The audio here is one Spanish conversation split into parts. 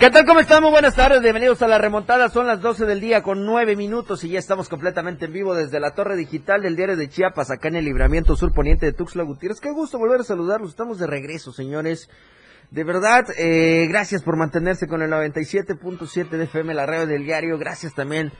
¿Qué tal? ¿Cómo estamos? Buenas tardes, bienvenidos a la remontada. Son las 12 del día con 9 minutos y ya estamos completamente en vivo desde la torre digital del diario de Chiapas, acá en el libramiento sur poniente de Tuxtla Gutiérrez. Qué gusto volver a saludarlos. Estamos de regreso, señores. De verdad, eh, gracias por mantenerse con el 97.7 de FM, la radio del diario. Gracias también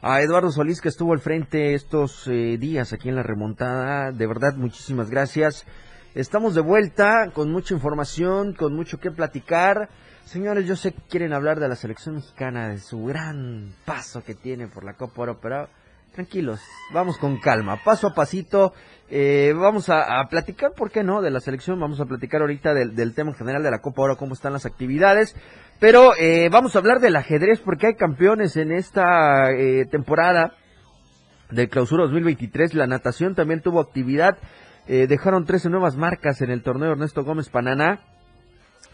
a Eduardo Solís que estuvo al frente estos eh, días aquí en la remontada. De verdad, muchísimas gracias. Estamos de vuelta con mucha información, con mucho que platicar. Señores, yo sé que quieren hablar de la selección mexicana, de su gran paso que tiene por la Copa Oro, pero tranquilos, vamos con calma, paso a pasito. Eh, vamos a, platicar, ¿por qué no?, de la selección. Vamos a platicar ahorita del, tema general de la Copa Oro, cómo están las actividades. Pero eh, vamos a hablar del ajedrez porque hay campeones en esta eh, temporada del Clausura 2023. La natación también tuvo actividad. dejaron 13 nuevas marcas en el torneo Ernesto Gómez Pananá.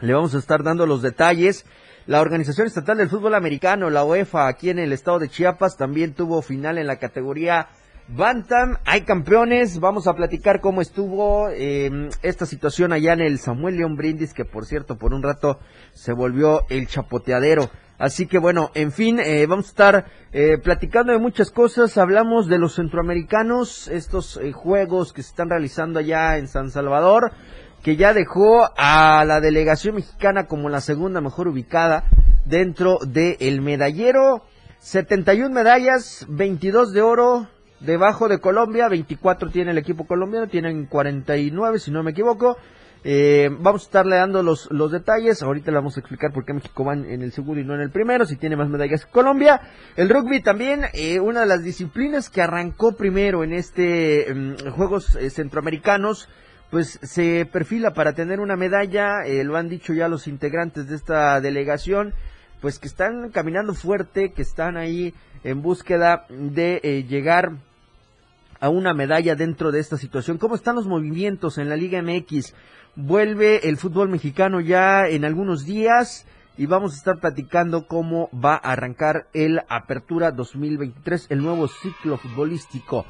Le vamos a estar dando los detalles. La Organización Estatal del Fútbol Americano, la UEFA, aquí en el estado de Chiapas, también tuvo final en la categoría Bantam. Hay campeones. Vamos a platicar cómo estuvo em, esta situación allá en el Samuel León Brindis, que por cierto, por un rato se volvió el chapoteadero. Así que bueno, en fin, eh, vamos a estar eh, platicando de muchas cosas. Hablamos de los centroamericanos, estos eh, juegos que se están realizando allá en San Salvador que ya dejó a la delegación mexicana como la segunda mejor ubicada dentro del medallero. 71 medallas, 22 de oro, debajo de Colombia, 24 tiene el equipo colombiano, tienen 49 si no me equivoco. Eh, vamos a estarle dando los, los detalles. Ahorita le vamos a explicar por qué México va en el segundo y no en el primero, si tiene más medallas que Colombia. El rugby también, eh, una de las disciplinas que arrancó primero en este mm, Juegos eh, Centroamericanos pues se perfila para tener una medalla, eh, lo han dicho ya los integrantes de esta delegación, pues que están caminando fuerte, que están ahí en búsqueda de eh, llegar a una medalla dentro de esta situación. ¿Cómo están los movimientos en la Liga MX? Vuelve el fútbol mexicano ya en algunos días y vamos a estar platicando cómo va a arrancar el Apertura 2023, el nuevo ciclo futbolístico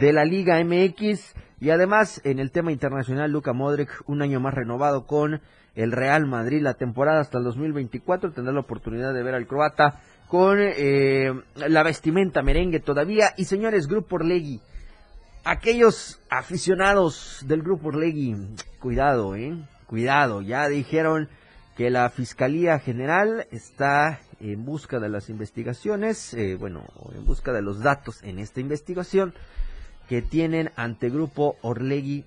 de la Liga MX. Y además, en el tema internacional, Luca Modric, un año más renovado con el Real Madrid, la temporada hasta el 2024, tendrá la oportunidad de ver al croata con eh, la vestimenta merengue todavía. Y señores, Grupo Orlegui, aquellos aficionados del Grupo Orlegui, cuidado, eh, cuidado, ya dijeron que la Fiscalía General está en busca de las investigaciones, eh, bueno, en busca de los datos en esta investigación que tienen ante Grupo Orlegui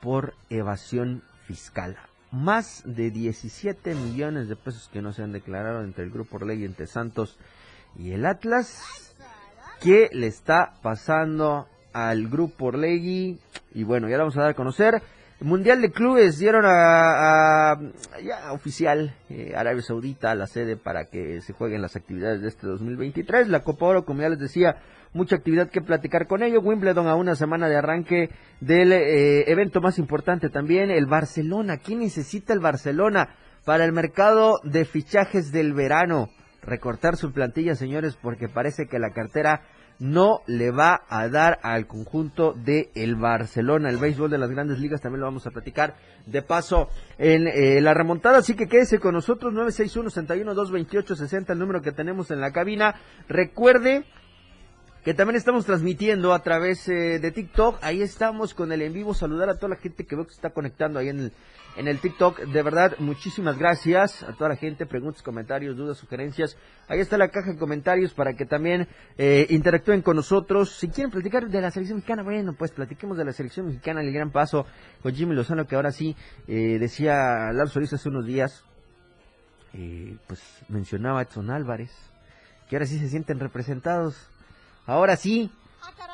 por evasión fiscal. Más de 17 millones de pesos que no se han declarado entre el Grupo Orlegui, entre Santos y el Atlas. ¿Qué le está pasando al Grupo Orlegui? Y bueno, ya lo vamos a dar a conocer. Mundial de Clubes dieron a, ya oficial eh, Arabia Saudita la sede para que se jueguen las actividades de este 2023. La Copa Oro, como ya les decía, mucha actividad que platicar con ello. Wimbledon a una semana de arranque del eh, evento más importante también, el Barcelona. ¿Quién necesita el Barcelona para el mercado de fichajes del verano? Recortar su plantilla, señores, porque parece que la cartera no le va a dar al conjunto de el Barcelona. El béisbol de las grandes ligas también lo vamos a platicar de paso en eh, la remontada. Así que quédese con nosotros, 961-61-228-60, el número que tenemos en la cabina. Recuerde que también estamos transmitiendo a través eh, de TikTok. Ahí estamos con el en vivo. Saludar a toda la gente que veo que se está conectando ahí en el, en el TikTok. De verdad, muchísimas gracias a toda la gente. Preguntas, comentarios, dudas, sugerencias. Ahí está la caja de comentarios para que también eh, interactúen con nosotros. Si quieren platicar de la selección mexicana, bueno, pues platiquemos de la selección mexicana, el gran paso con Jimmy Lozano, que ahora sí eh, decía Lalo Solís hace unos días. pues mencionaba a Edson Álvarez, que ahora sí se sienten representados Ahora sí,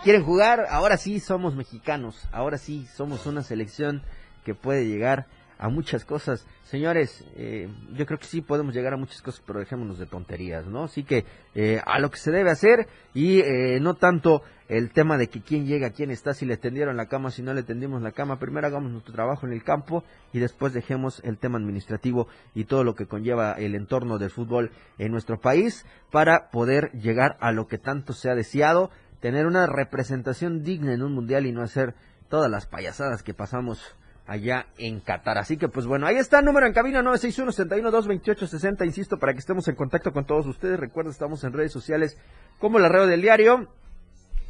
quieren jugar, ahora sí somos mexicanos, ahora sí somos una selección que puede llegar a muchas cosas. Señores, eh, yo creo que sí podemos llegar a muchas cosas, pero dejémonos de tonterías, ¿no? Así que eh, a lo que se debe hacer y eh, no tanto el tema de que quién llega, quién está, si le tendieron la cama, si no le tendimos la cama. Primero hagamos nuestro trabajo en el campo y después dejemos el tema administrativo y todo lo que conlleva el entorno del fútbol en nuestro país para poder llegar a lo que tanto se ha deseado, tener una representación digna en un mundial y no hacer todas las payasadas que pasamos allá en Qatar. Así que pues bueno, ahí está el número en cabina 961-61-228-60, insisto, para que estemos en contacto con todos ustedes. Recuerden, estamos en redes sociales como la red del diario.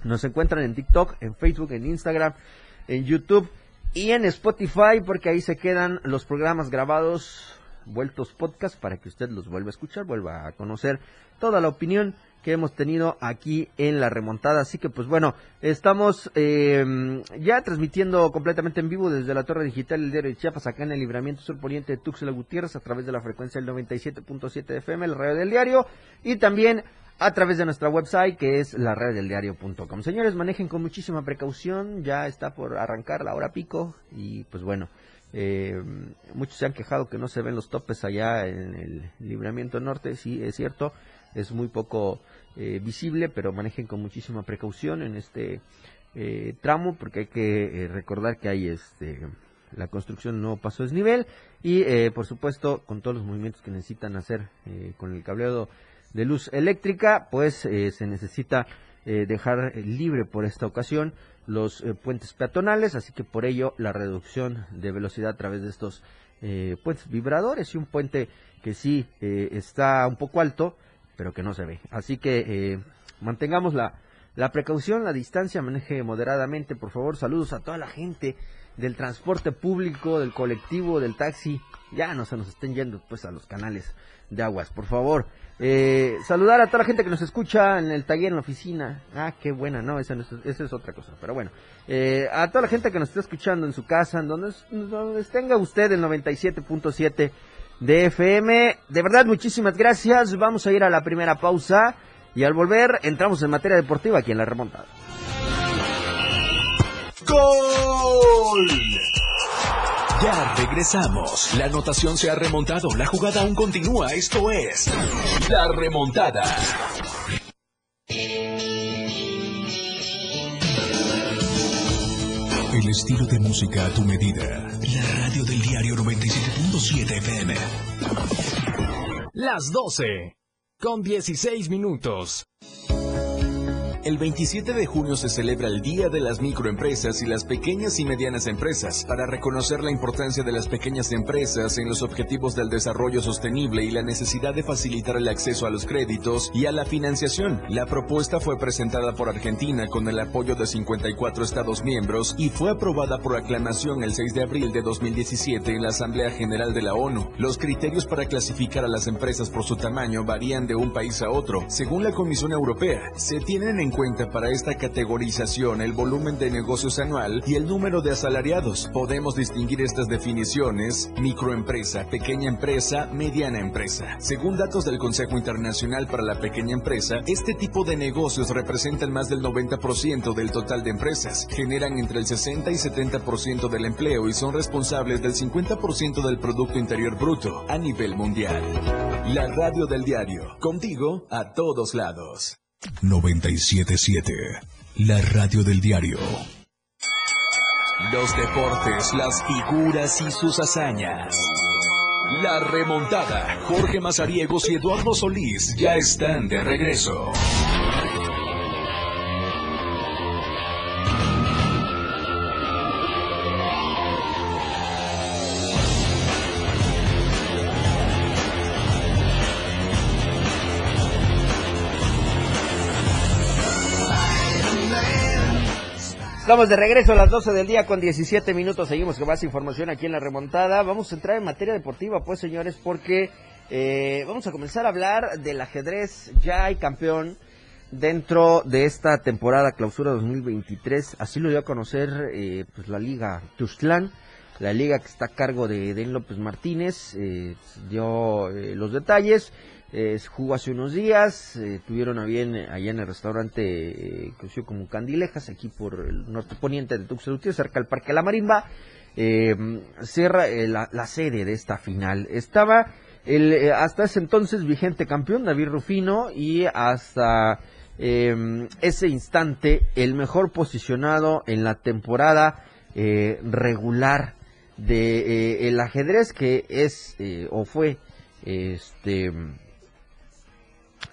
Nos encuentran en TikTok, en Facebook, en Instagram, en YouTube y en Spotify, porque ahí se quedan los programas grabados, vueltos podcast, para que usted los vuelva a escuchar, vuelva a conocer toda la opinión que hemos tenido aquí en la remontada. Así que pues bueno, estamos eh, ya transmitiendo completamente en vivo desde la torre digital del diario de Chiapas, acá en el libramiento sur poniente de Tuxtla Gutiérrez, a través de la frecuencia del 97.7 FM, el radio del diario, y también a través de nuestra website que es la red del diario.com. Señores, manejen con muchísima precaución, ya está por arrancar la hora pico y pues bueno, eh, muchos se han quejado que no se ven los topes allá en el libramiento norte, sí, es cierto, es muy poco eh, visible, pero manejen con muchísima precaución en este eh, tramo porque hay que eh, recordar que hay este la construcción no pasó desnivel y por supuesto con todos los movimientos que necesitan hacer con el cableado de luz eléctrica pues se necesita dejar libre por esta ocasión los puentes peatonales así que por ello la reducción de velocidad a través de estos puentes vibradores y un puente que sí está un poco alto pero que no se ve. Así que eh, mantengamos la, la precaución, la distancia, maneje moderadamente, por favor. Saludos a toda la gente del transporte público, del colectivo, del taxi. Ya no se nos estén yendo pues a los canales de aguas, por favor. Eh, saludar a toda la gente que nos escucha en el taller, en la oficina. Ah, qué buena, no, esa, es otra cosa. Pero bueno, eh, a toda la gente que nos está escuchando en su casa, en donde, donde tenga usted el 97.7 de FM. De verdad, muchísimas gracias. Vamos a ir a la primera pausa y al volver entramos en materia deportiva aquí en la remontada. ¡Gol! Ya regresamos. La anotación se ha remontado. La jugada aún continúa. Esto es La Remontada. El estilo de música a tu medida. La radio del diario 97.7 FM. Las 12. Con 16 minutos. El 27 de junio se celebra el Día de las Microempresas y las Pequeñas y Medianas Empresas para reconocer la importancia de las pequeñas empresas en los objetivos del desarrollo sostenible y la necesidad de facilitar el acceso a los créditos y a la financiación. La propuesta fue presentada por Argentina con el apoyo de 54 Estados miembros y fue aprobada por aclamación el 6 de abril de 2017 en la Asamblea General de la ONU. Los criterios para clasificar a las empresas por su tamaño varían de un país a otro. Según la Comisión Europea, se tienen en cuenta para esta categorización el volumen de negocios anual y el número de asalariados. Podemos distinguir estas definiciones microempresa, pequeña empresa, mediana empresa. Según datos del Consejo Internacional para la Pequeña Empresa, este tipo de negocios representan más del 90% del total de empresas, generan entre el 60 y 70% del empleo y son responsables del 50% del Producto Interior Bruto a nivel mundial. La radio del diario, contigo a todos lados. 977, la radio del diario. Los deportes, las figuras y sus hazañas. La remontada. Jorge Mazariegos y Eduardo Solís ya están de regreso. Estamos de regreso a las 12 del día con 17 minutos. Seguimos con más información aquí en la remontada. Vamos a entrar en materia deportiva, pues señores, porque eh, vamos a comenzar a hablar del ajedrez. Ya hay campeón dentro de esta temporada clausura 2023. Así lo dio a conocer eh, pues la liga Tuxtlán, la liga que está a cargo de Den López Martínez. Eh, dio los detalles. Eh, jugó hace unos días, eh, tuvieron a bien allá en el restaurante eh, conocido como Candilejas, aquí por el norte poniente de Tuxtla cerca del Parque La Marimba, cierra la, la, sede de esta final. Estaba el hasta ese entonces vigente campeón David Rufino y hasta ese instante el mejor posicionado en la temporada regular de el ajedrez que es o fue este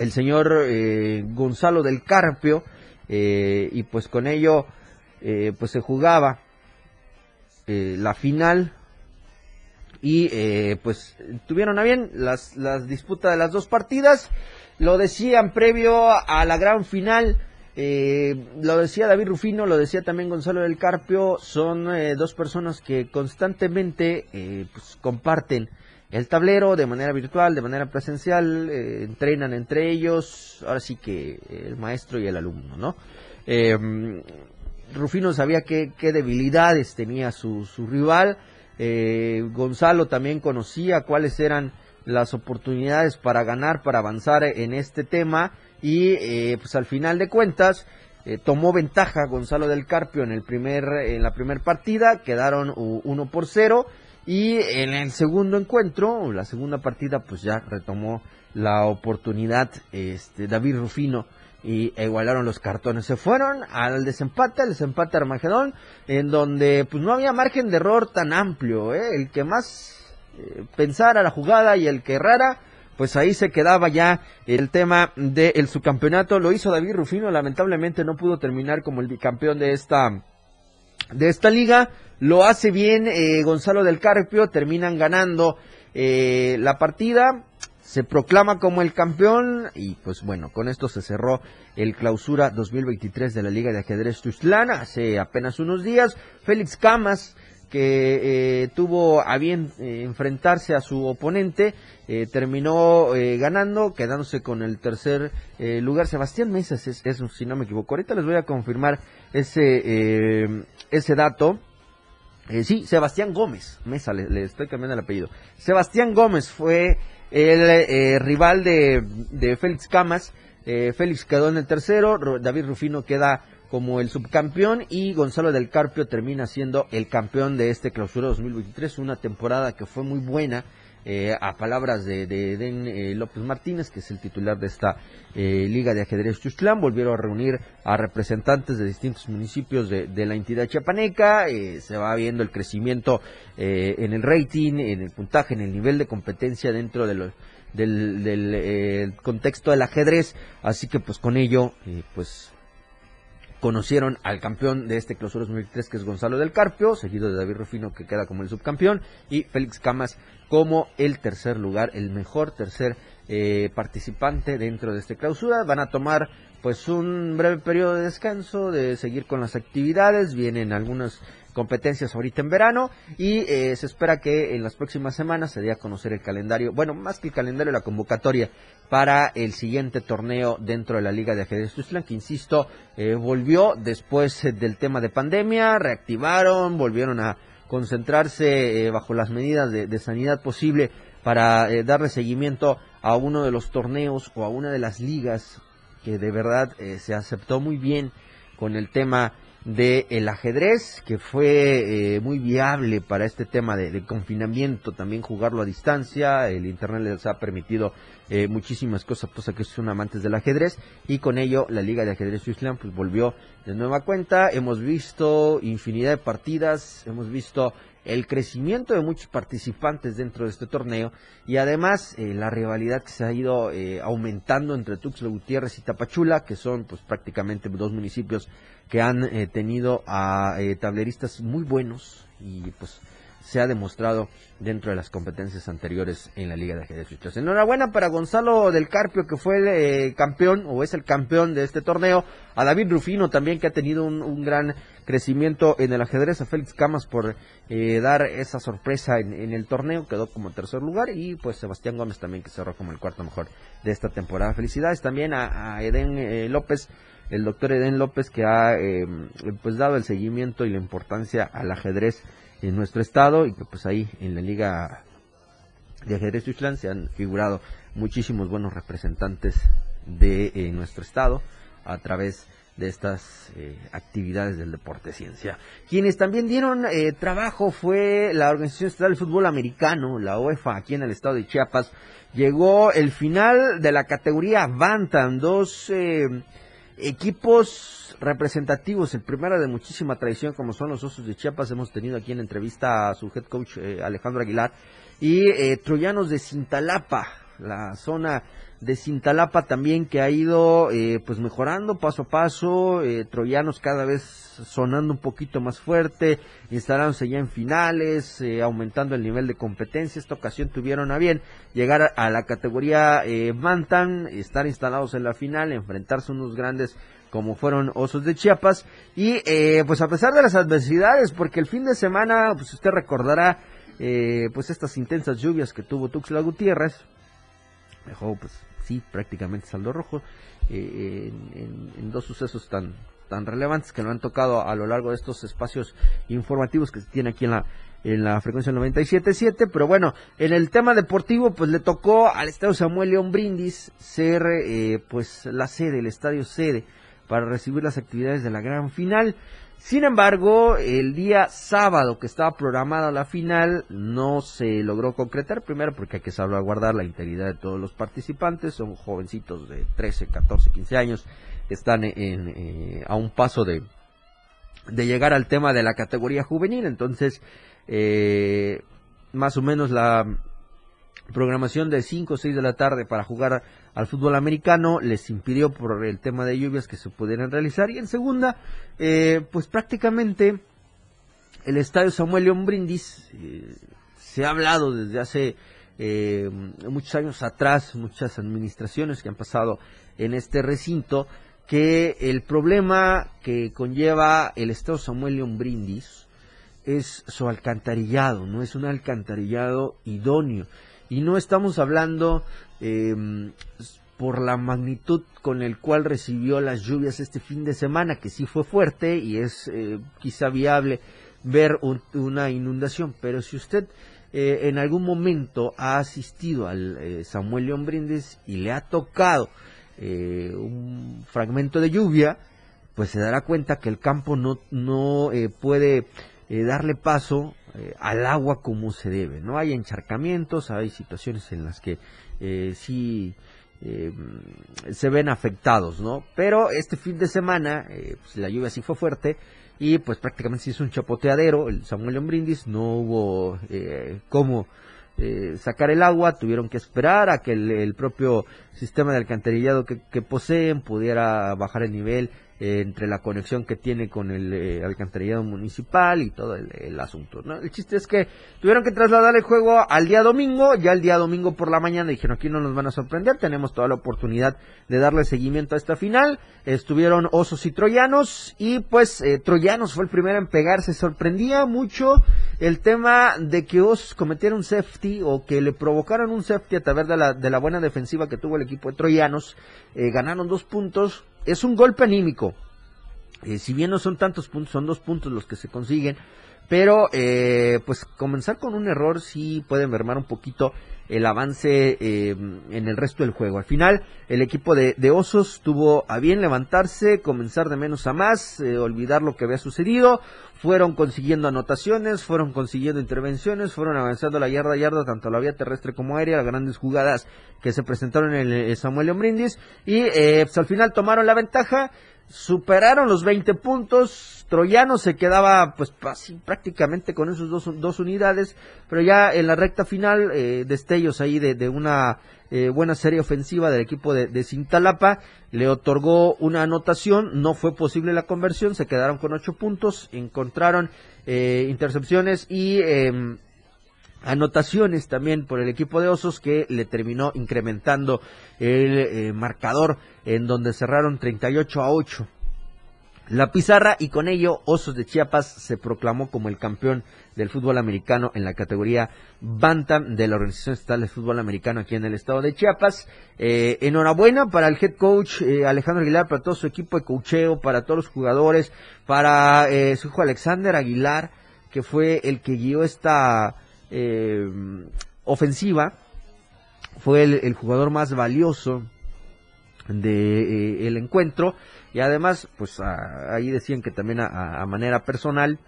el señor eh, Gonzalo del Carpio eh, y pues con ello eh, pues se jugaba la final. Y pues tuvieron a bien las, las disputas de las dos partidas. Lo decían previo a la gran final lo decía David Rufino, lo decía también Gonzalo del Carpio, son dos personas que constantemente pues, comparten el tablero de manera virtual, de manera presencial, eh, entrenan entre ellos, ahora sí que el maestro y el alumno, ¿no? Eh, Rufino sabía qué, debilidades tenía su, su rival, eh, Gonzalo también conocía cuáles eran las oportunidades para ganar, para avanzar en este tema y pues al final de cuentas tomó ventaja Gonzalo del Carpio en el primer en la primera partida, quedaron uno por cero y en el segundo encuentro, la segunda partida, pues ya retomó la oportunidad este, David Rufino y igualaron los cartones. Se fueron al desempate, al desempate Armagedón, en donde pues no había margen de error tan amplio. ¿eh? El que más eh, pensara la jugada y el que errara, pues ahí se quedaba ya el tema del subcampeonato. Lo hizo David Rufino, lamentablemente no pudo terminar como el bicampeón de esta, de esta liga lo hace bien eh, Gonzalo del Carpio, terminan ganando eh, la partida, se proclama como el campeón y pues bueno, con esto se cerró el clausura 2023 de la Liga de Ajedrez Tuzlana hace apenas unos días. Félix Camas, que eh, tuvo a bien enfrentarse a su oponente, terminó ganando, quedándose con el tercer lugar. Sebastián Mesas es, es, si no me equivoco. Ahorita les voy a confirmar ese, ese dato. Eh, sí, Sebastián Gómez, Mesa, le, estoy cambiando el apellido. Sebastián Gómez fue el eh, rival de, de, Félix Camas. Eh, Félix quedó en el tercero, David Rufino queda como el subcampeón y Gonzalo del Carpio termina siendo el campeón de este clausura 2023, una temporada que fue muy buena eh, a palabras de, de eh, López Martínez, que es el titular de esta eh, Liga de Ajedrez Chustlán, volvieron a reunir a representantes de distintos municipios de, la entidad chiapaneca, se va viendo el crecimiento en el rating, en el puntaje, en el nivel de competencia dentro de del, del contexto del ajedrez, así que pues con ello, pues conocieron al campeón de este clausura 2003 que es Gonzalo del Carpio, seguido de David Rufino que queda como el subcampeón y Félix Camas como el tercer lugar, el mejor tercer eh, participante dentro de esta clausura. Van a tomar pues un breve periodo de descanso, de seguir con las actividades, vienen algunas competencias ahorita en verano y eh, se espera que en las próximas semanas se dé a conocer el calendario, bueno, más que el calendario, la convocatoria para el siguiente torneo dentro de la Liga de Ajedrez Tuzlán, que insisto, eh, volvió después del tema de pandemia, reactivaron, volvieron a concentrarse eh, bajo las medidas de, sanidad posible para eh, darle seguimiento a uno de los torneos o a una de las ligas que de verdad eh, se aceptó muy bien con el tema del el ajedrez, que fue muy viable para este tema de, confinamiento, también jugarlo a distancia, el Internet les ha permitido eh, muchísimas cosas, pues que son amantes del ajedrez, y con ello la Liga de Ajedrez Islam pues volvió de nueva cuenta, hemos visto infinidad de partidas, hemos visto el crecimiento de muchos participantes dentro de este torneo y además eh, la rivalidad que se ha ido eh, aumentando entre Tuxtla Gutiérrez y Tapachula, que son pues prácticamente dos municipios que han tenido a tableristas muy buenos y pues se ha demostrado dentro de las competencias anteriores en la Liga de Ajedrez Enhorabuena para Gonzalo del Carpio, que fue el eh, campeón o es el campeón de este torneo. A David Rufino también, que ha tenido un, gran crecimiento en el ajedrez. A Félix Camas por eh, dar esa sorpresa en, el torneo, quedó como tercer lugar. Y pues Sebastián Gómez también, que cerró como el cuarto mejor de esta temporada. Felicidades también a, Eden eh, López el doctor Eden López que ha pues dado el seguimiento y la importancia al ajedrez en nuestro estado y que pues ahí en la liga de ajedrez Tuxtlan se han figurado muchísimos buenos representantes de eh, nuestro estado a través de estas eh, actividades del deporte ciencia. Quienes también dieron eh, trabajo fue la Organización Estatal de Fútbol Americano, la OEFA, aquí en el estado de Chiapas. Llegó el final de la categoría Bantam, dos equipos representativos, el primero de muchísima tradición como son los Osos de Chiapas, hemos tenido aquí en entrevista a su head coach Alejandro Aguilar, y Troyanos de Cintalapa, la zona de Cintalapa también que ha ido eh, pues mejorando paso a paso, eh, troyanos cada vez sonando un poquito más fuerte, instalándose ya en finales, eh, aumentando el nivel de competencia. Esta ocasión tuvieron a bien llegar a, la categoría Bantam, estar instalados en la final, enfrentarse a unos grandes como fueron Osos de Chiapas y pues a pesar de las adversidades, porque el fin de semana, pues usted recordará pues estas intensas lluvias que tuvo Tuxtla Gutiérrez, dejó pues sí prácticamente saldo rojo eh, en, dos sucesos tan tan relevantes que nos han tocado a lo largo de estos espacios informativos que se tiene aquí en la en la frecuencia 97.7, pero bueno, en el tema deportivo, pues le tocó al Estadio Samuel León Brindis ser, eh, pues, la sede, el estadio sede, para recibir las actividades de la gran final. Sin embargo, el día sábado que estaba programada la final no se logró concretar, primero porque hay que salvaguardar la integridad de todos los participantes, son jovencitos de 13, 14, 15 años, están en, eh, a un paso de, de llegar al tema de la categoría juvenil, entonces eh, más o menos la programación de 5 o 6 de la tarde para jugar al fútbol americano, les impidió por el tema de lluvias que se pudieran realizar. Y en segunda, eh, pues prácticamente el estadio Samuel León Brindis eh, se ha hablado desde hace eh, muchos años atrás, muchas administraciones que han pasado en este recinto, que el problema que conlleva el estadio Samuel León Brindis es su alcantarillado, no es un alcantarillado idóneo. Y no estamos hablando eh, por la magnitud con el cual recibió las lluvias este fin de semana, que sí fue fuerte y es eh, quizá viable ver una inundación. Pero si usted eh, en algún momento ha asistido al eh, Samuel León Brindes y le ha tocado un fragmento de lluvia, pues se dará cuenta que el campo no, no puede darle paso eh, al agua como se debe. No hay encharcamientos, hay situaciones en las que eh, eh, se ven afectados, ¿no? Pero este fin de semana pues, la lluvia sí fue fuerte y pues prácticamente se hizo un chapoteadero, el Samuel Brindis, no hubo cómo sacar el agua, tuvieron que esperar a que el, propio sistema de alcantarillado que, poseen pudiera bajar el nivel eh, entre la conexión que tiene con el eh, alcantarillado municipal y todo el, asunto. ¿no? El chiste es que tuvieron que trasladar el juego al día domingo, ya el día domingo por la mañana dijeron aquí no nos van a sorprender, tenemos toda la oportunidad de darle seguimiento a esta final. Estuvieron Osos y Troyanos y pues eh, Troyanos fue el primero en pegarse. Sorprendía mucho el tema de que Osos cometiera un safety o que le provocaron un safety a través de la, de la buena defensiva que tuvo el equipo de Troyanos. ganaron dos puntos es un golpe anímico. Eh, si bien no son tantos puntos, son dos puntos los que se consiguen. Pero, eh, pues comenzar con un error sí puede mermar un poquito el avance eh, en el resto del juego. Al final, el equipo de, Osos tuvo a bien levantarse, comenzar de menos a más, olvidar lo que había sucedido. Fueron consiguiendo anotaciones, fueron consiguiendo intervenciones, fueron avanzando la yarda a yarda, tanto la vía terrestre como aérea, las grandes jugadas que se presentaron en el Samuel Ombrindis. Y pues, al final tomaron la ventaja superaron los 20 puntos. Troyano se quedaba pues prácticamente con esos dos, dos, unidades, pero ya en la recta final, eh, destellos ahí de, una eh, buena serie ofensiva del equipo de, de, Cintalapa, le otorgó una anotación, no fue posible la conversión, se quedaron con ocho puntos, encontraron eh, intercepciones y em, anotaciones también por el equipo de Osos que le terminó incrementando el eh, marcador en donde cerraron 38 a 8 la pizarra y con ello Osos de Chiapas se proclamó como el campeón del fútbol americano en la categoría Bantam de la Organización Estatal de Fútbol Americano aquí en el estado de Chiapas. Eh, enhorabuena para el head coach eh, Alejandro Aguilar, para todo su equipo de cocheo, para todos los jugadores, para su hijo Alexander Aguilar, que fue el que guió esta eh, ofensiva fue el, jugador más valioso de el encuentro. Y además pues ahí decían que también a, manera personal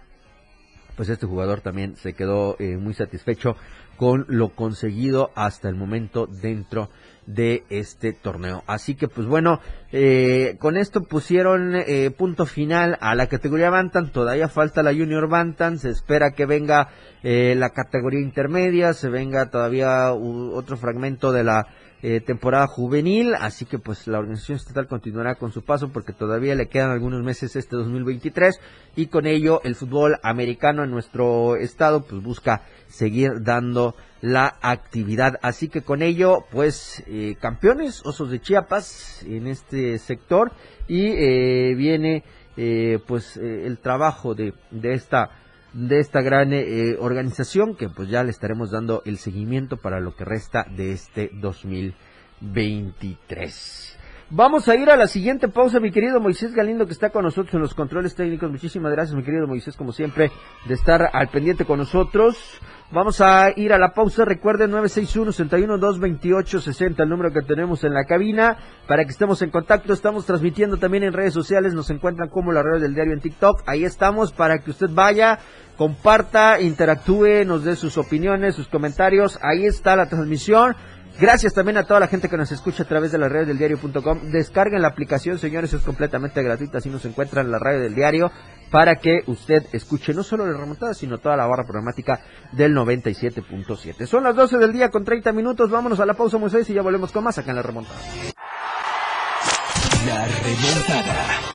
pues este jugador también se quedó muy satisfecho con lo conseguido hasta el momento dentro de este torneo. Así que pues bueno, eh, con esto pusieron eh, punto final a la categoría Bantam, todavía falta la Junior Bantam, se espera que venga eh, la categoría intermedia, se venga todavía otro fragmento de la eh, temporada juvenil, así que pues la organización estatal continuará con su paso porque todavía le quedan algunos meses este 2023 y con ello el fútbol americano en nuestro estado pues busca seguir dando la actividad. Así que con ello, pues, eh, campeones, Osos de Chiapas en este sector y eh, viene eh, pues el trabajo de, de esta de esta gran organización que pues ya le estaremos dando el seguimiento para lo que resta de este 2023. Vamos a ir a la siguiente pausa, mi querido Moisés Galindo, que está con nosotros en los controles técnicos. Muchísimas gracias, mi querido Moisés, como siempre, de estar al pendiente con nosotros. Vamos a ir a la pausa. Recuerden 961-61-228-60, el número que tenemos en la cabina, para que estemos en contacto. Estamos transmitiendo también en redes sociales. Nos encuentran como la red del diario en TikTok. Ahí estamos para que usted vaya, comparta, interactúe, nos dé sus opiniones, sus comentarios. Ahí está la transmisión. Gracias también a toda la gente que nos escucha a través de las redes del diario.com. Descarguen la aplicación, señores, es completamente gratuita, así nos encuentran en la radio del diario, para que usted escuche no solo la remontada, sino toda la barra programática del 97.7. Son las 12 del día con 30 minutos, vámonos a la pausa, Moisés, y ya volvemos con más acá en la remontada. La remontada.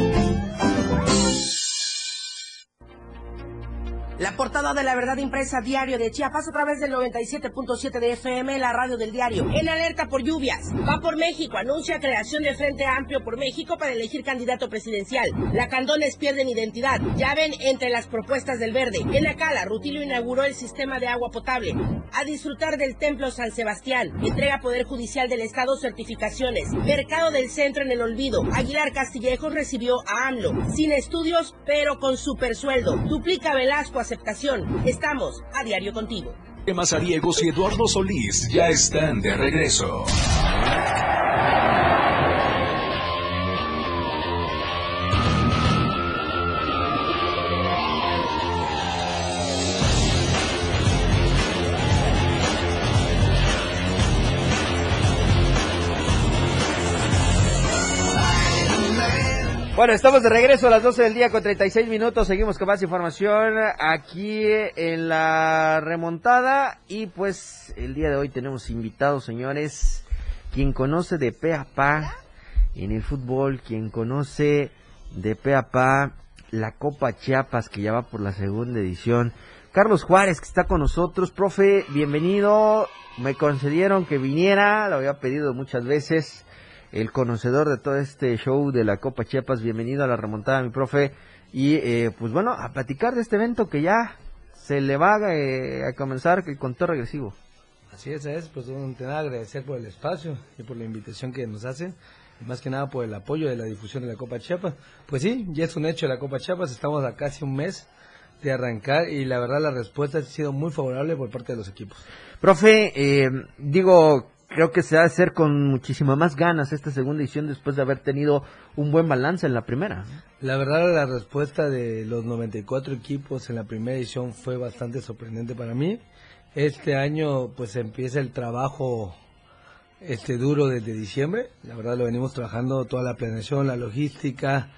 La portada de la verdad impresa diario de Chiapas a través del 97.7 de FM, la radio del diario. En alerta por lluvias. Va por México. Anuncia creación de Frente Amplio por México para elegir candidato presidencial. La Candones pierden identidad. Ya ven entre las propuestas del verde. En Acala, Rutilio inauguró el sistema de agua potable. A disfrutar del Templo San Sebastián. Entrega Poder Judicial del Estado certificaciones. Mercado del Centro en el olvido. Aguilar Castillejos recibió a AMLO. Sin estudios, pero con super sueldo. Duplica Velasco Estamos a diario contigo. Mazariegos y Eduardo Solís ya están de regreso. Bueno, estamos de regreso a las 12 del día con 36 minutos. Seguimos con más información aquí en la remontada. Y pues el día de hoy tenemos invitados, señores. Quien conoce de pe a pa en el fútbol, quien conoce de pe a pa la Copa Chiapas que ya va por la segunda edición. Carlos Juárez, que está con nosotros. Profe, bienvenido. Me concedieron que viniera, lo había pedido muchas veces el conocedor de todo este show de la Copa Chiapas. Bienvenido a la remontada, mi profe. Y eh, pues bueno, a platicar de este evento que ya se le va eh, a comenzar con todo regresivo. Así es, es pues un agradecer por el espacio y por la invitación que nos hacen y más que nada por el apoyo de la difusión de la Copa Chiapas. Pues sí, ya es un hecho la Copa Chiapas, estamos a casi un mes de arrancar y la verdad la respuesta ha sido muy favorable por parte de los equipos. Profe, eh, digo, creo que se va a hacer con muchísimas más ganas esta segunda edición después de haber tenido un buen balance en la primera. La verdad la respuesta de los 94 equipos en la primera edición fue bastante sorprendente para mí. Este año pues empieza el trabajo este duro desde diciembre. La verdad lo venimos trabajando toda la planeación, la logística,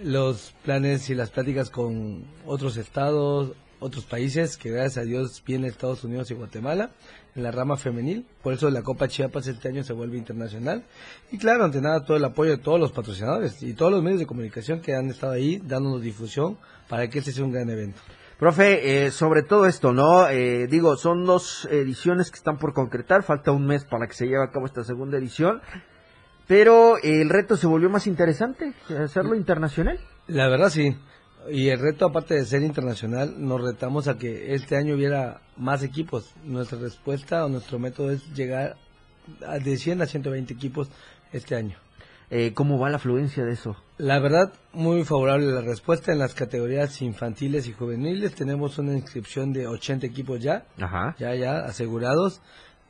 los planes y las pláticas con otros estados, otros países, que gracias a Dios viene Estados Unidos y Guatemala en la rama femenil. Por eso la Copa Chiapas este año se vuelve internacional. Y claro, ante nada, todo el apoyo de todos los patrocinadores y todos los medios de comunicación que han estado ahí dándonos difusión para que este sea un gran evento. Profe, eh, sobre todo esto, ¿no? Eh, digo, son dos ediciones que están por concretar, falta un mes para que se lleve a cabo esta segunda edición, pero el reto se volvió más interesante, hacerlo internacional. La verdad sí, y el reto aparte de ser internacional, nos retamos a que este año hubiera más equipos. Nuestra respuesta o nuestro método es llegar a de 100 a 120 equipos este año. Eh, ¿Cómo va la afluencia de eso? La verdad, muy favorable la respuesta. En las categorías infantiles y juveniles tenemos una inscripción de 80 equipos ya, Ajá. ya, ya asegurados.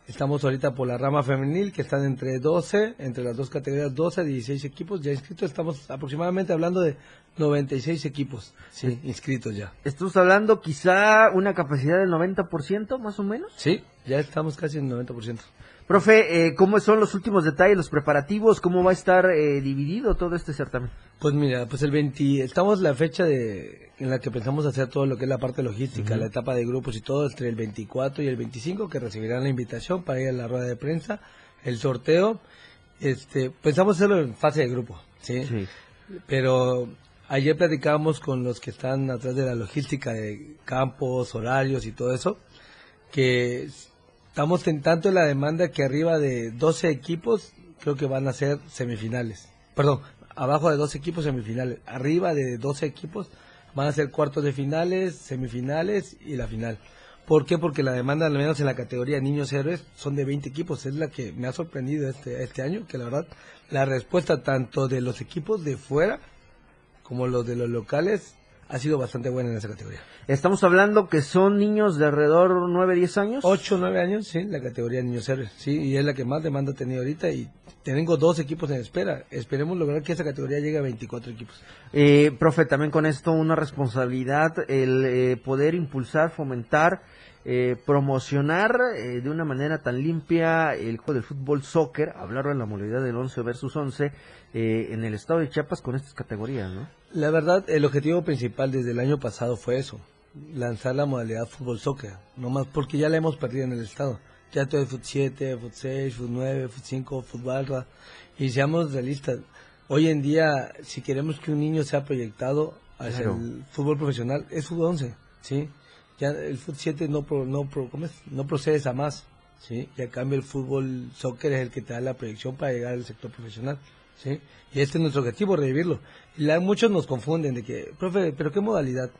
Estamos ahorita por la rama femenil, que están entre 12, entre las dos categorías, 12 a 16 equipos ya inscritos. Estamos aproximadamente hablando de 96 equipos sí, inscritos ya. ¿Estamos hablando quizá una capacidad del 90% más o menos? Sí, ya estamos casi en el 90%. Profe, eh, ¿cómo son los últimos detalles, los preparativos? ¿Cómo va a estar eh, dividido todo este certamen? Pues mira, pues el 20, estamos la fecha de en la que pensamos hacer todo lo que es la parte logística, la etapa de grupos y todo, entre el 24 y el 25, que recibirán la invitación para ir a la rueda de prensa, el sorteo. Este, pensamos hacerlo en fase de grupo, ¿sí? Sí. Pero ayer platicábamos con los que están atrás de la logística de campos, horarios y todo eso, que estamos en tanto en la demanda que arriba de 12 equipos creo que van a ser semifinales. Perdón, abajo de 12 equipos semifinales. Arriba de 12 equipos van a ser cuartos de finales, semifinales y la final. ¿Por qué? Porque la demanda, al menos en la categoría niños héroes, son de 20 equipos. Es la que me ha sorprendido este, este año, que la verdad, la respuesta tanto de los equipos de fuera como los de los locales ha sido bastante buena en esa categoría. Estamos hablando que son niños de alrededor 9, 10 años. 8 o 9 años, sí, la categoría niños héroes, sí, y es la que más demanda ha tenido ahorita y tengo dos equipos en espera. Esperemos lograr que esa categoría llegue a 24 equipos. Eh, profe, también con esto una responsabilidad, el eh, poder impulsar, fomentar, eh, promocionar eh, de una manera tan limpia el juego del fútbol soccer, hablar de la modalidad del 11 versus 11 eh, en el estado de Chiapas con estas categorías, ¿no? La verdad, el objetivo principal desde el año pasado fue eso, lanzar la modalidad fútbol soccer, no más porque ya la hemos perdido en el estado. Ya todo es fut 7, fut 6, fut 9, fut 5, fut barra. Y seamos realistas, hoy en día, si queremos que un niño sea proyectado hacia Claro. el fútbol profesional, es fútbol 11, ¿sí? Ya el fut 7 no, pro- no, pro- ¿cómo es? no procedes a más, ¿sí? Y a cambio el fútbol soccer es el que te da la proyección para llegar al sector profesional, ¿sí? Y este es nuestro objetivo, revivirlo. Y la- muchos nos confunden de que, profe, ¿pero qué modalidad?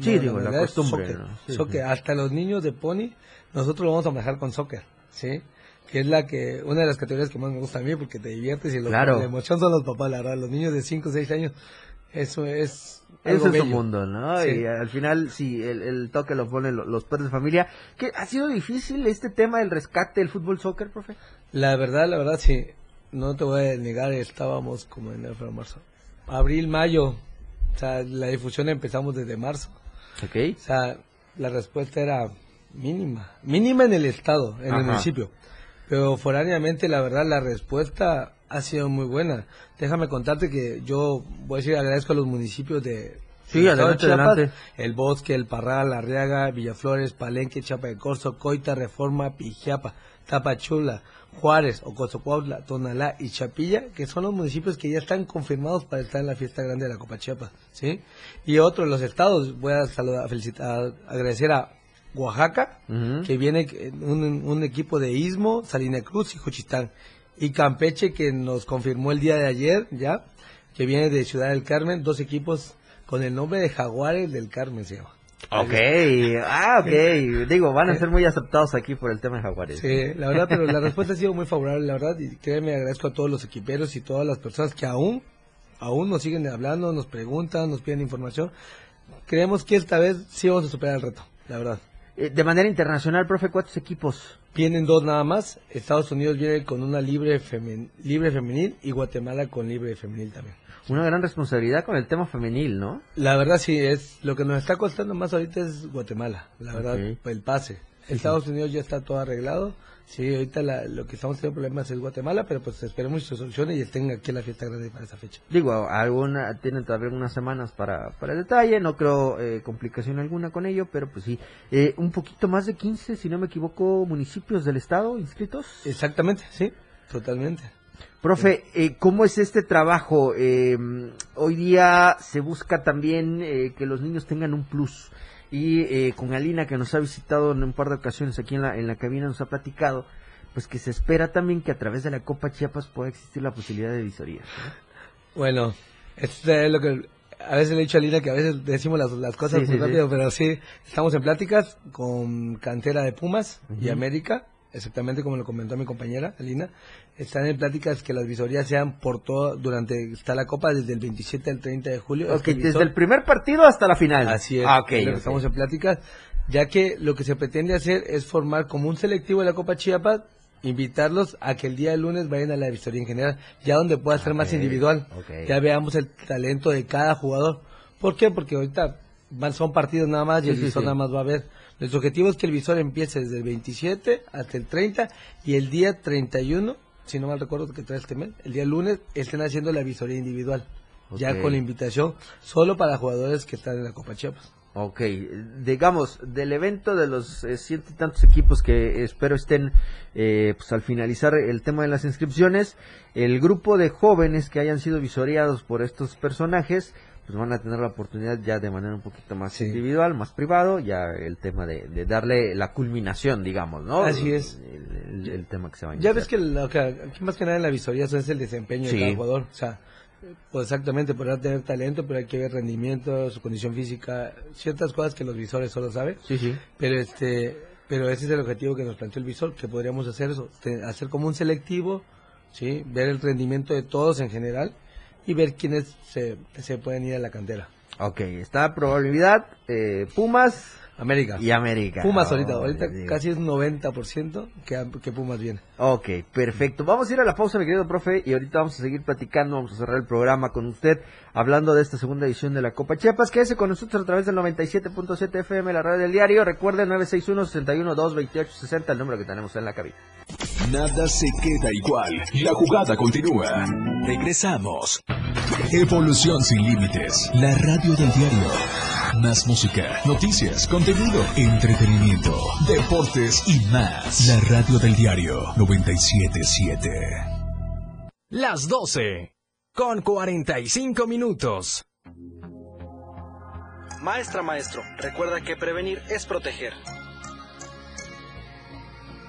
Sí, digo, la costumbre, soccer, ¿no? Sí, soccer. sí. Hasta los niños de pony, nosotros lo vamos a manejar con soccer, ¿sí? Que es la que, una de las categorías que más me gusta a mí porque te diviertes y lo, Claro. la emoción son los papás, la verdad. Los niños de 5 o 6 años, eso es. Ese es su mundo, ¿no? Sí. Y al final, sí, el, el toque lo ponen lo- los padres de familia. ¿Qué, ¿Ha sido difícil este tema del rescate del fútbol soccer, profe? La verdad, la verdad, sí. No te voy a negar, estábamos como en el marzo. Abril, mayo. O sea, la difusión empezamos desde marzo. Ok. O sea, la respuesta era mínima. Mínima en el estado, en Ajá. el municipio. Pero foráneamente, la verdad, la respuesta ha sido muy buena. Déjame contarte que yo, voy a decir, agradezco a los municipios de... Sí, adelante, Chiapas, adelante. El Bosque, El Parral, Arriaga, Villaflores, Palenque, Chiapa de Corzo, Coita, Reforma, Pijiapa, Tapachula, Juárez, Ocosocuautla, Tonalá y Chapilla, que son los municipios que ya están confirmados para estar en la fiesta grande de la Copa Chiapas, ¿sí? Y otro de los estados, voy a saludar, felicitar, agradecer a Oaxaca, que viene eh, un, un equipo de Istmo, Salina Cruz y Juchitán. Y Campeche, que nos confirmó el día de ayer, ya, que viene de Ciudad del Carmen, dos equipos con el nombre de Jaguares del Carmen se llama. Ok, ah, ok. Digo, van a ser muy aceptados aquí por el tema de Jaguares. Sí, la verdad, pero la respuesta ha sido muy favorable, la verdad, y créeme, agradezco a todos los equiperos y todas las personas que aún, aún nos siguen hablando, nos preguntan, nos piden información. Creemos que esta vez sí vamos a superar el reto, la verdad. Eh, de manera internacional, profe, ¿cuántos equipos? Vienen dos nada más. Estados Unidos viene con una libre, femen- libre femenil y Guatemala con libre femenil también. Una gran responsabilidad con el tema femenil, ¿no? La verdad sí es lo que nos está costando más ahorita es Guatemala, la verdad, el pase. Estados Unidos ya está todo arreglado. Sí, ahorita la- lo que estamos teniendo problemas es Guatemala, pero pues esperemos que se solucione y estén aquí la fiesta grande para esa fecha. Digo, alguna, tienen todavía unas semanas para, para el detalle, no creo eh, complicación alguna con ello, pero pues sí, eh, un poquito más de 15, si no me equivoco, municipios del estado inscritos. Exactamente, sí, totalmente. Profe, eh, ¿cómo es este trabajo? Eh, hoy día se busca también eh, que los niños tengan un plus. Y eh, con Alina, que nos ha visitado en un par de ocasiones aquí en la, en la cabina, nos ha platicado, pues que se espera también que a través de la Copa Chiapas pueda existir la posibilidad de visoría. Bueno, esto es lo que a veces le he dicho a Lina que a veces decimos las, las cosas Sí, muy sí, sí. rápido, pero sí, estamos en pláticas con cantera de Pumas y. América, exactamente como lo comentó mi compañera Lina. Están en pláticas que las visorías sean por todo, durante, está la copa desde el 27 al 30 de julio. Ok, Este desde visor- el primer partido hasta la final. Así es, Ah, ok, es lo que ok. estamos en pláticas, ya que lo que se pretende hacer es formar como un selectivo de la Copa Chiapas, invitarlos a que el día lunes vayan a la visoría en general, ya donde pueda ser más individual, ya veamos el talento de cada jugador. ¿Por qué? Porque ahorita van, son partidos nada más y el Sí, sí, visor sí. nada más va a ver. Nuestro objetivo es que el visor empiece desde el 27 hasta el 30 y el día 31, si no mal recuerdo que trae este mes, el día lunes estén haciendo la visoría individual. Ya con la invitación solo para jugadores que están en la Copa Chiapas. Ok, digamos, del evento de los eh, ciento y tantos equipos que espero estén eh, pues al finalizar el tema de las inscripciones, el grupo de jóvenes que hayan sido visoreados por estos personajes, pues van a tener la oportunidad ya de manera un poquito más Sí. individual, más privado, ya el tema de, de darle la culminación, digamos, ¿no? Así es. El, el- el tema que se va a Ya iniciar. ves que lo que aquí más que nada en la visoría eso es el desempeño Sí. de cada jugador. O sea, pues exactamente, podrá tener talento, pero hay que ver rendimiento, su condición física, ciertas cosas que los visores solo saben. Sí, sí. Pero este, pero ese es el objetivo que nos planteó el visor, que podríamos hacer eso, hacer como un selectivo, sí, ver el rendimiento de todos en general y ver quiénes se, se pueden ir a la cantera. Ok, está probabilidad eh, Pumas América. y América. Pumas Oh, ahorita, ahorita Dios. casi es 90% que, que Pumas viene. Ok, perfecto. Vamos a ir a la pausa, mi querido profe, y ahorita vamos a seguir platicando, vamos a cerrar el programa con usted, hablando de esta segunda edición de la Copa Chiapas. Quédese con nosotros a través del 97.7 FM, la radio del diario. Recuerde 961-61-228-60, el número que tenemos en la cabina. Nada se queda igual. La jugada continúa. Regresamos. Evolución sin límites. La radio del diario. Más música, noticias, contenido, entretenimiento, deportes y más. La radio del diario 977. Las 12. Con 45 minutos. Maestra, maestro, recuerda que prevenir es proteger.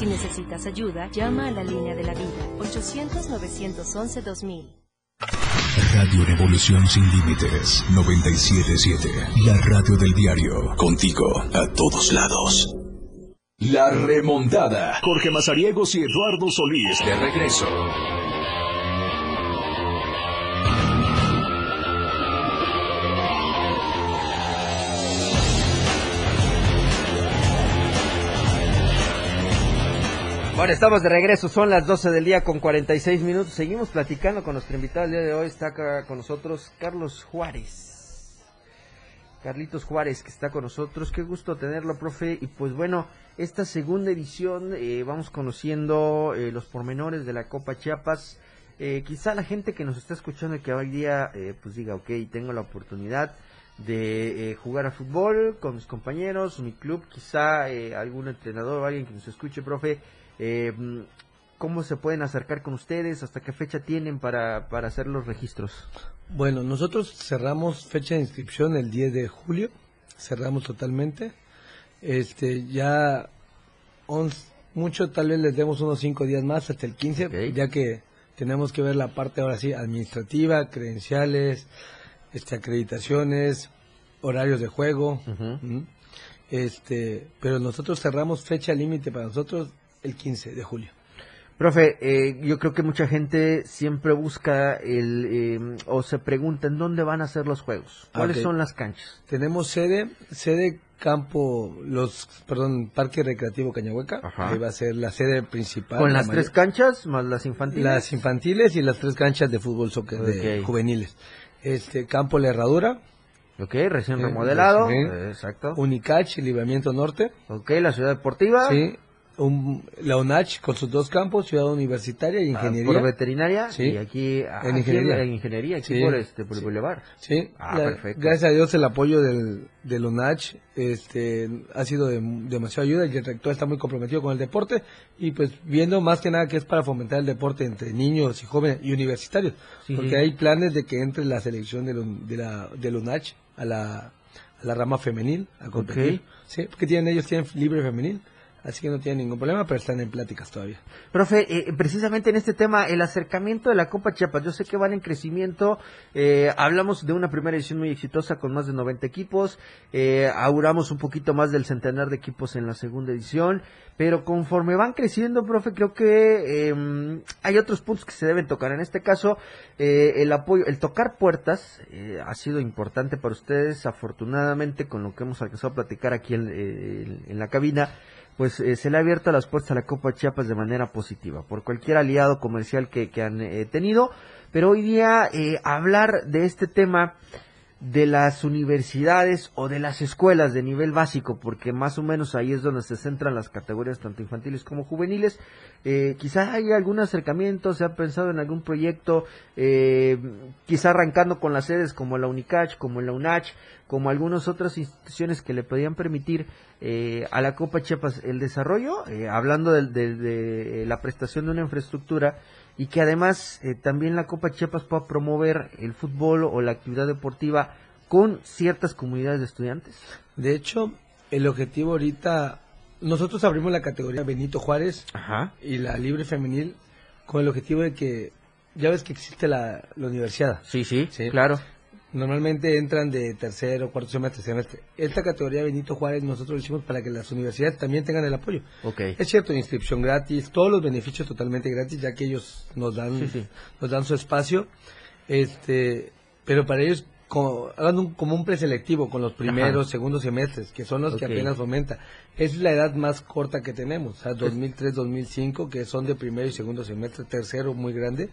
Si necesitas ayuda, llama a la línea de la vida 800-911-2000. Radio Revolución sin límites 977. La radio del diario. Contigo a todos lados. La remontada. Jorge Mazariegos y Eduardo Solís de regreso. Bueno, estamos de regreso, son las 12 del día con 46 minutos. Seguimos platicando con nuestro invitado el día de hoy. Está acá con nosotros Carlos Juárez. Carlitos Juárez, que está con nosotros. Qué gusto tenerlo, profe. Y pues bueno, esta segunda edición eh, vamos conociendo eh, los pormenores de la Copa Chiapas. Eh, quizá la gente que nos está escuchando y que hoy día eh, pues diga, ok, tengo la oportunidad de eh, jugar a fútbol con mis compañeros, mi club, quizá eh, algún entrenador o alguien que nos escuche, profe, eh, ¿cómo se pueden acercar con ustedes? ¿Hasta qué fecha tienen para, para hacer los registros? Bueno, nosotros cerramos fecha de inscripción el 10 de julio, cerramos totalmente. Este, ya once- mucho, tal vez les demos unos 5 días más hasta el 15, ya que tenemos que ver la parte ahora sí administrativa, credenciales, este, acreditaciones, horarios de juego. Este, pero nosotros cerramos fecha límite para nosotros el 15 de julio. Profe, eh, yo creo que mucha gente siempre busca el, eh, o se pregunta en dónde van a ser los juegos. ¿Cuáles son las canchas? Tenemos sede, sede campo, los, perdón, Parque Recreativo Cañahueca. Ajá. Ahí va a ser la sede principal. ¿Con la las tres canchas más las infantiles? Las infantiles y las tres canchas de fútbol soccer de juveniles. Este, campo La Herradura. Ok, recién remodelado. sí. exacto. Unicach, Libramiento Norte. Ok, la ciudad deportiva. Sí. Un, la UNACH con sus dos campos, Ciudad Universitaria y Ah, Ingeniería. por veterinaria Sí. y aquí ah, En aquí ingeniería. en ingeniería aquí Sí. por este por el Sí. bulevar Sí, Ah, la- perfecto. gracias a Dios el apoyo del, del UNACH este, ha sido de demasiada ayuda y el rector está muy comprometido con el deporte y pues viendo más que nada que es para fomentar el deporte entre niños y jóvenes y universitarios, porque hay planes de que entre la selección del, de la, del UNACH a la, a la rama femenil a competir. Ok. Sí, porque tienen, ellos tienen libre femenil, así que no tienen ningún problema, pero están en pláticas todavía. Profe, eh, precisamente en este tema, el acercamiento de la Copa Chiapas, yo sé que van en crecimiento, eh, hablamos de una primera edición muy exitosa con más de 90 equipos, eh, auguramos un poquito más del centenar de equipos en la segunda edición, pero conforme van creciendo, profe, creo que eh, hay otros puntos que se deben tocar. En este caso, eh, el apoyo, el tocar puertas eh, ha sido importante para ustedes, afortunadamente, con lo que hemos alcanzado a platicar aquí en, eh, en la cabina pues eh, se le ha abierto las puertas a la Copa Chiapas de manera positiva por cualquier aliado comercial que, que han eh, tenido. Pero hoy día eh, hablar de este tema de las universidades o de las escuelas de nivel básico, porque más o menos ahí es donde se centran las categorías tanto infantiles como juveniles. Eh, quizás hay algún acercamiento, se ha pensado en algún proyecto, eh, quizá arrancando con las sedes como la Unicach, como la UNACH, como algunas otras instituciones que le podían permitir eh, a la Copa Chiapas el desarrollo, eh, hablando del- de, la prestación de una infraestructura y que además eh, también la Copa Chiapas pueda promover el fútbol o la actividad deportiva con ciertas comunidades de estudiantes. De hecho, el objetivo ahorita, nosotros abrimos la categoría Benito Juárez y la libre femenil con el objetivo de que, ya ves que existe la, la universidad. Sí, sí, claro. Normalmente entran de tercero, cuarto semestre, semestre. Esta categoría Benito Juárez nosotros lo hicimos para que las universidades también tengan el apoyo. Ok. Es cierto, inscripción gratis, todos los beneficios totalmente gratis, ya que ellos nos dan, Sí, sí. nos dan su espacio. Este, pero para ellos, como, hagan un, como un preselectivo con los primeros, Ajá. segundos semestres, que son los que apenas fomenta. Es la edad más corta que tenemos, o sea, 2003, 2005, que son de primero y segundo semestre, tercero muy grande,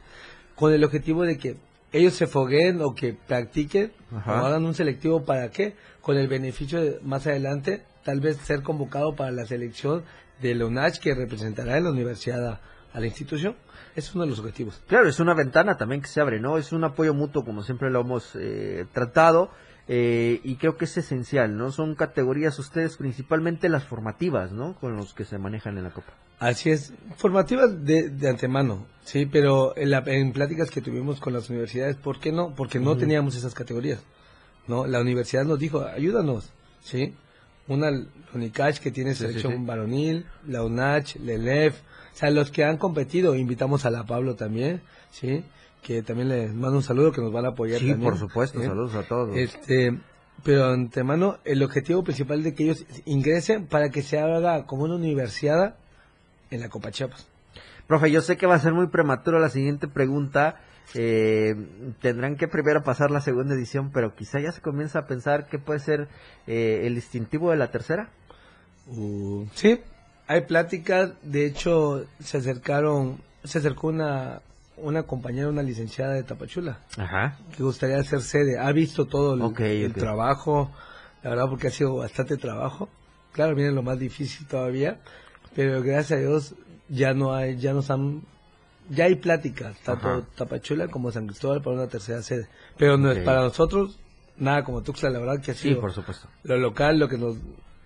con el objetivo de que ellos se fogueen o que practiquen Ajá. o hagan un selectivo para qué, con el beneficio de más adelante tal vez ser convocado para la selección de la UNACH que representará en la universidad a, a la institución. Es uno de los objetivos. Claro, es una ventana también que se abre, ¿no? Es un apoyo mutuo como siempre lo hemos eh, tratado eh, y creo que es esencial, ¿no? Son categorías ustedes principalmente las formativas, ¿no? Con los que se manejan en la Copa. Así es, formativas de, de antemano, sí, pero en, la- en pláticas que tuvimos con las universidades, ¿por qué no? Porque no teníamos esas categorías, ¿no? La universidad nos dijo, ayúdanos, ¿sí? Una, la UNICACH que tiene Sí, sí, selección sí. varonil, la UNACH, la ELEF, sea, los que han competido, invitamos a la Pablo también, ¿sí? Que también les mando un saludo, que nos van a apoyar Sí, también. por supuesto, ¿sí? saludos a todos. Este, pero antemano, el objetivo principal de que ellos ingresen para que se haga como una universidad en la Copa Chiapas. Profe, yo sé que va a ser muy prematuro la siguiente pregunta. eh, tendrán que primero pasar la segunda edición, pero quizá ya se comienza a pensar que puede ser eh, el distintivo de la tercera. Uh, sí, hay pláticas, de hecho se acercaron, se acercó una una compañera, una licenciada de Tapachula, Ajá. que gustaría hacer sede. Ha visto todo el, trabajo, la verdad porque ha sido bastante trabajo. Claro, viene lo más difícil todavía, pero gracias a Dios ya no hay, ya nos han, ya hay pláticas, tanto Ajá. Tapachula como San Cristóbal para una tercera sede. Pero no es para nosotros nada como Tuxtla, la verdad que ha Sí, sido por supuesto. lo local, lo que nos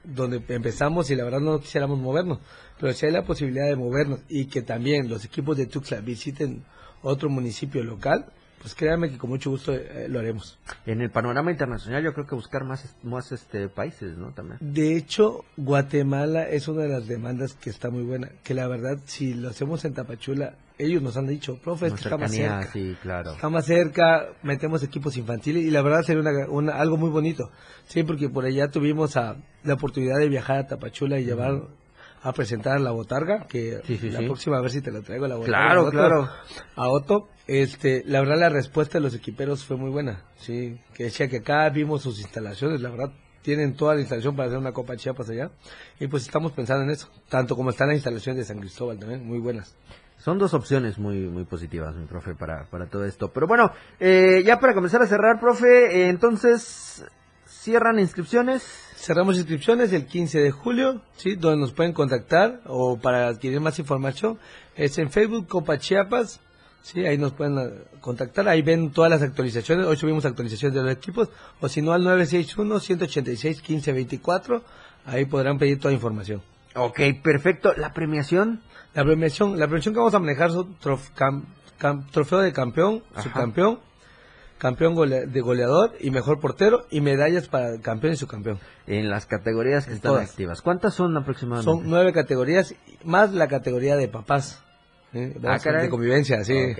donde empezamos y la verdad no quisiéramos movernos, pero si hay la posibilidad de movernos y que también los equipos de Tuxtla visiten otro municipio local, pues créanme que con mucho gusto eh, lo haremos. En el panorama internacional yo creo que buscar más, más este países, ¿no? También. De hecho, Guatemala es una de las demandas que está muy buena, que la verdad si lo hacemos en Tapachula, ellos nos han dicho, profe, es que está más cerca. sí, claro. Está más cerca, metemos equipos infantiles y la verdad sería una, una- algo muy bonito. Sí, porque por allá tuvimos a- la oportunidad de viajar a Tapachula y llevar a presentar a la botarga, que Sí, sí, la sí. próxima a ver si te la traigo la botarga. Claro, a Otto. claro. A Otto, este, la verdad la respuesta de los equiperos fue muy buena, sí, que decía que acá vimos sus instalaciones, la verdad tienen toda la instalación para hacer una Copa Chiapas allá y pues estamos pensando en eso, tanto como están las instalaciones de San Cristóbal también, muy buenas. Son dos opciones muy muy positivas, mi profe, para, para todo esto. Pero bueno, eh, ya para comenzar a cerrar, profe, eh, entonces, ¿cierran inscripciones? Cerramos inscripciones el 15 de julio, ¿sí? Donde nos pueden contactar o para adquirir más información es en Facebook Copa Chiapas, ¿sí? Ahí nos pueden eh, contactar, ahí ven todas las actualizaciones, hoy subimos actualizaciones de los equipos, o si no al 961-186-1524, ahí podrán pedir toda información. Ok, perfecto. ¿La premiación? La premiación, la premiación que vamos a manejar son trof- cam- cam- trofeo de campeón, Ajá. subcampeón, campeón de goleador y mejor portero y medallas para el campeón y subcampeón. En las categorías que están Todas. activas. ¿Cuántas son aproximadamente? Son nueve categorías, más la categoría de papás. ¿Eh? Vamos a- caray. de convivencia, sí. Ok,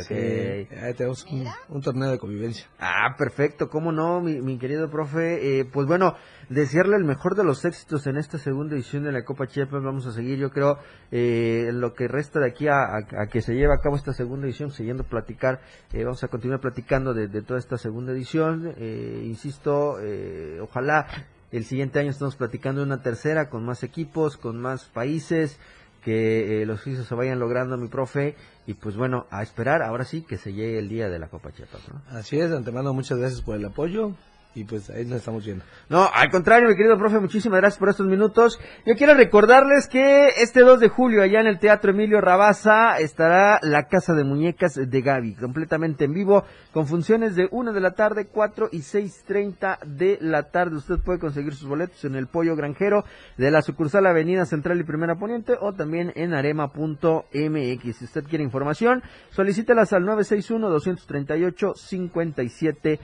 ok. Sí, ahí tenemos un, un torneo de convivencia. Ah, perfecto, cómo no, mi, mi querido profe. Eh, pues bueno, desearle el mejor de los éxitos en esta segunda edición de la Copa Chiapas. Vamos a seguir, yo creo, eh, lo que resta de aquí a, a- a que se lleve a cabo esta segunda edición, siguiendo platicar. eh, vamos a continuar platicando de, de toda esta segunda edición. Eh, insisto, eh, ojalá el siguiente año estemos platicando de una tercera con más equipos, con más países que eh, los oficios se vayan logrando, mi profe, y pues bueno, a esperar ahora sí que se llegue el día de la Copa Chiapas. Así es, antemano muchas gracias por el apoyo y pues ahí nos estamos viendo. No, al contrario, mi querido profe, muchísimas gracias por estos minutos. Yo quiero recordarles que este 2 de julio, allá en el Teatro Emilio Rabaza, estará la Casa de Muñecas de Gaby, completamente en vivo, con funciones de 1 de la tarde, 4 y 6.30 de la tarde. Usted puede conseguir sus boletos en el Pollo Granjero de la sucursal Avenida Central y Primera Poniente o también en arema.mx. Si usted quiere información, solicítelas al 961-238-57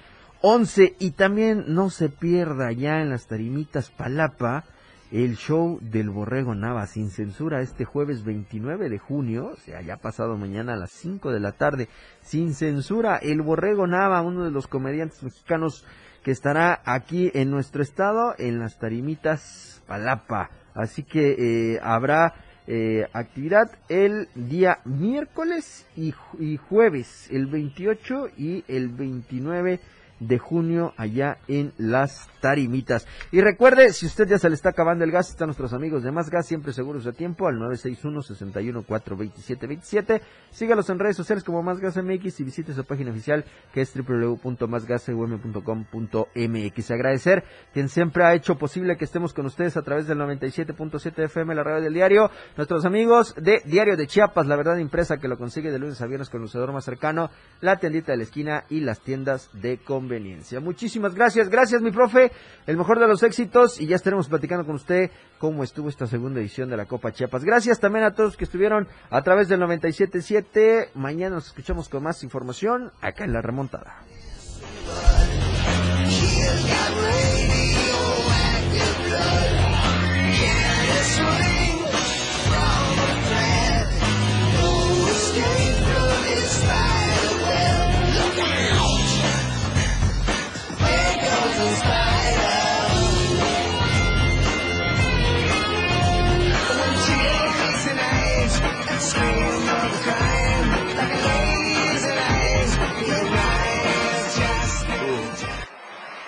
11 y también no se pierda ya en las tarimitas Palapa el show del Borrego Nava sin censura este jueves 29 de junio, o sea, ya pasado mañana a las 5 de la tarde, sin censura, el Borrego Nava, uno de los comediantes mexicanos que estará aquí en nuestro estado en las tarimitas Palapa. Así que eh, habrá eh, actividad el día miércoles y, ju- y jueves, el 28 y el 29 de junio allá en las tarimitas. Y recuerde, si usted ya se le está acabando el gas, están nuestros amigos de Más Gas, siempre seguros de tiempo, al 961-61-427-27. Sígalos en redes sociales como Más Gas MX y visite su página oficial que es www.másgasum.com.mx. Agradecer quien siempre ha hecho posible que estemos con ustedes a través del 97.7 FM, la radio del diario. Nuestros amigos de Diario de Chiapas, la verdad impresa que lo consigue de lunes a viernes con el usador más cercano, la tiendita de la esquina y las tiendas de Muchísimas gracias, gracias mi profe, el mejor de los éxitos y ya estaremos platicando con usted cómo estuvo esta segunda edición de la Copa Chiapas. Gracias también a todos que estuvieron a través del 97.7. Mañana nos escuchamos con más información acá en La Remontada.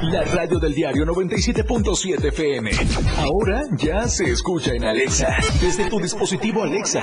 La radio del diario 97.7 FM. Ahora ya se escucha en Alexa. Desde tu dispositivo Alexa.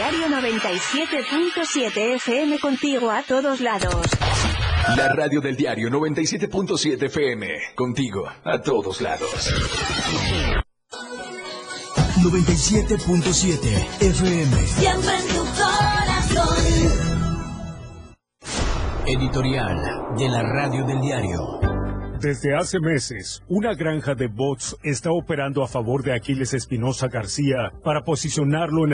diario 97.7 FM contigo a todos lados. La radio del diario 97.7 FM. Contigo a todos lados. 97.7 FM. Siempre en tu corazón. Editorial de la radio del diario. Desde hace meses, una granja de bots está operando a favor de Aquiles Espinosa García para posicionarlo en